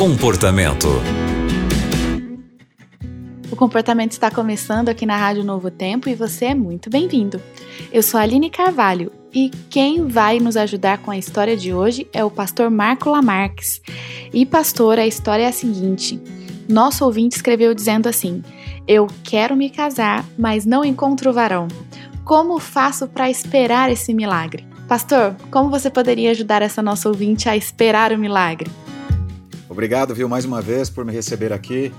Comportamento. O comportamento está começando aqui na Rádio Novo Tempo e você é muito bem-vindo. Eu sou a Aline Carvalho e quem vai nos ajudar com a história de hoje é o pastor Marco Lamarques. E pastor, a história é a seguinte: nosso ouvinte escreveu dizendo assim: Eu quero me casar, mas não encontro varão. Como faço para esperar esse milagre? Pastor, como você poderia ajudar essa nossa ouvinte a esperar o milagre? Obrigado, viu, mais uma vez por me receber aqui,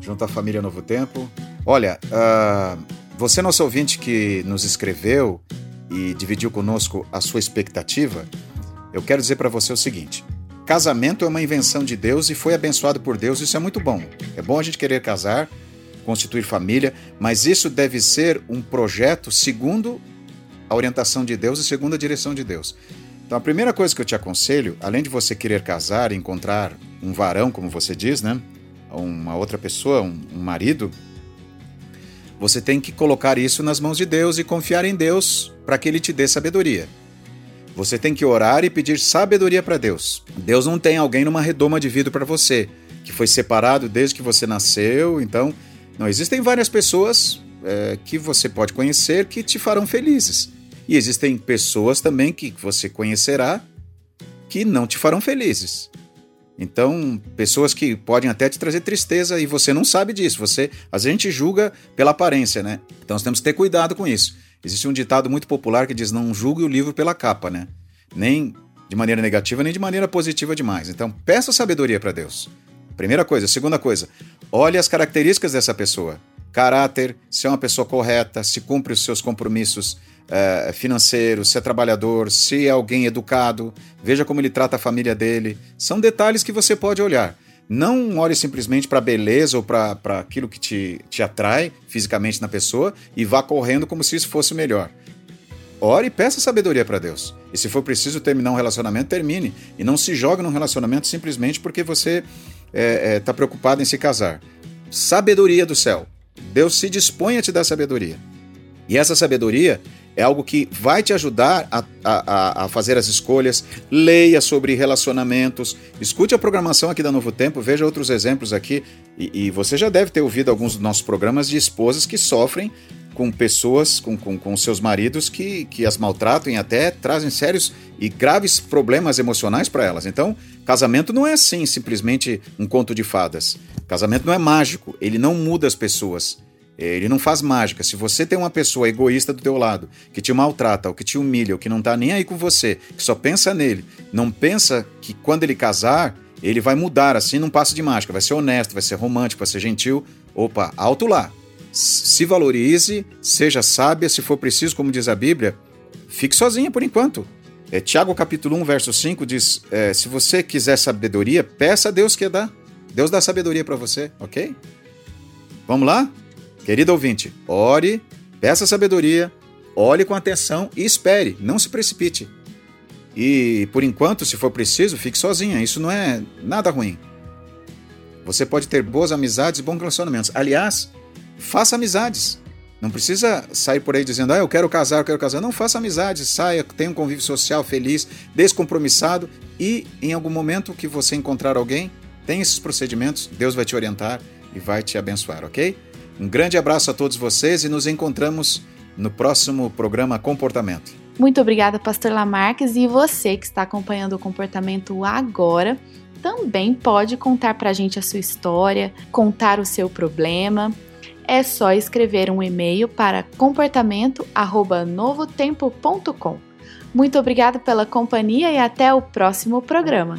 junto à família Novo Tempo. Olha, uh, você, nosso ouvinte que nos escreveu e dividiu conosco a sua expectativa, eu quero dizer para você o seguinte: casamento é uma invenção de Deus e foi abençoado por Deus, isso é muito bom. É bom a gente querer casar, constituir família, mas isso deve ser um projeto segundo a orientação de Deus e segundo a direção de Deus. Então, a primeira coisa que eu te aconselho, além de você querer casar, encontrar um varão, como você diz, né? Uma outra pessoa, um, um marido, você tem que colocar isso nas mãos de Deus e confiar em Deus para que Ele te dê sabedoria. Você tem que orar e pedir sabedoria para Deus. Deus não tem alguém numa redoma de vidro para você, que foi separado desde que você nasceu, então não, existem várias pessoas é, que você pode conhecer que te farão felizes. E existem pessoas também que você conhecerá que não te farão felizes. Então, pessoas que podem até te trazer tristeza e você não sabe disso. Você, a gente julga pela aparência, né? Então, nós temos que ter cuidado com isso. Existe um ditado muito popular que diz: "Não julgue o livro pela capa", né? Nem de maneira negativa, nem de maneira positiva demais. Então, peça sabedoria para Deus. Primeira coisa. Segunda coisa, olhe as características dessa pessoa. Caráter, se é uma pessoa correta, se cumpre os seus compromissos é, financeiros, se é trabalhador, se é alguém educado, veja como ele trata a família dele. São detalhes que você pode olhar. Não olhe simplesmente para a beleza ou para aquilo que te, te atrai fisicamente na pessoa e vá correndo como se isso fosse melhor. Ore e peça sabedoria para Deus. E se for preciso terminar um relacionamento, termine. E não se jogue num relacionamento simplesmente porque você está é, é, tá preocupado em se casar. Sabedoria do céu. Deus se dispõe a te dar sabedoria. E essa sabedoria é algo que vai te ajudar a, a, a, fazer as escolhas. Leia sobre relacionamentos, escute a programação aqui da Novo Tempo, veja outros exemplos aqui. E, e você já deve ter ouvido alguns dos nossos programas de esposas que sofrem com pessoas, com, com, com seus maridos que, que as maltratam e até trazem sérios e graves problemas emocionais para elas. Então, casamento não é assim, simplesmente um conto de fadas. Casamento não é mágico, ele não muda as pessoas. Ele não faz mágica. Se você tem uma pessoa egoísta do teu lado, que te maltrata, ou que te humilha, ou que não tá nem aí com você, que só pensa nele, não pensa que quando ele casar, ele vai mudar assim num passo de mágica, vai ser honesto, vai ser romântico, vai ser gentil. Opa, alto lá se valorize, seja sábia, se for preciso, como diz a Bíblia, fique sozinha por enquanto. É, Tiago capítulo 1, verso 5 diz: é, se você quiser sabedoria, peça a Deus que dá. Deus dá sabedoria para você, ok? Vamos lá? Querido ouvinte, ore, peça sabedoria, olhe com atenção e espere, não se precipite. E por enquanto, se for preciso, fique sozinha, isso não é nada ruim. Você pode ter boas amizades e bons relacionamentos. Aliás, faça amizades. Não precisa sair por aí dizendo, ah, eu quero casar, eu quero casar. Não, faça amizades, saia, tenha um convívio social feliz, descompromissado e em algum momento que você encontrar alguém, tem esses procedimentos, Deus vai te orientar e vai te abençoar, ok? Um grande abraço a todos vocês e nos encontramos no próximo programa Comportamento. Muito obrigada, Pastor Lamarques, e você que está acompanhando o comportamento agora também pode contar para a gente a sua história, contar o seu problema é só escrever um e-mail para comportamento@novotempo.com. Muito obrigada pela companhia e até o próximo programa.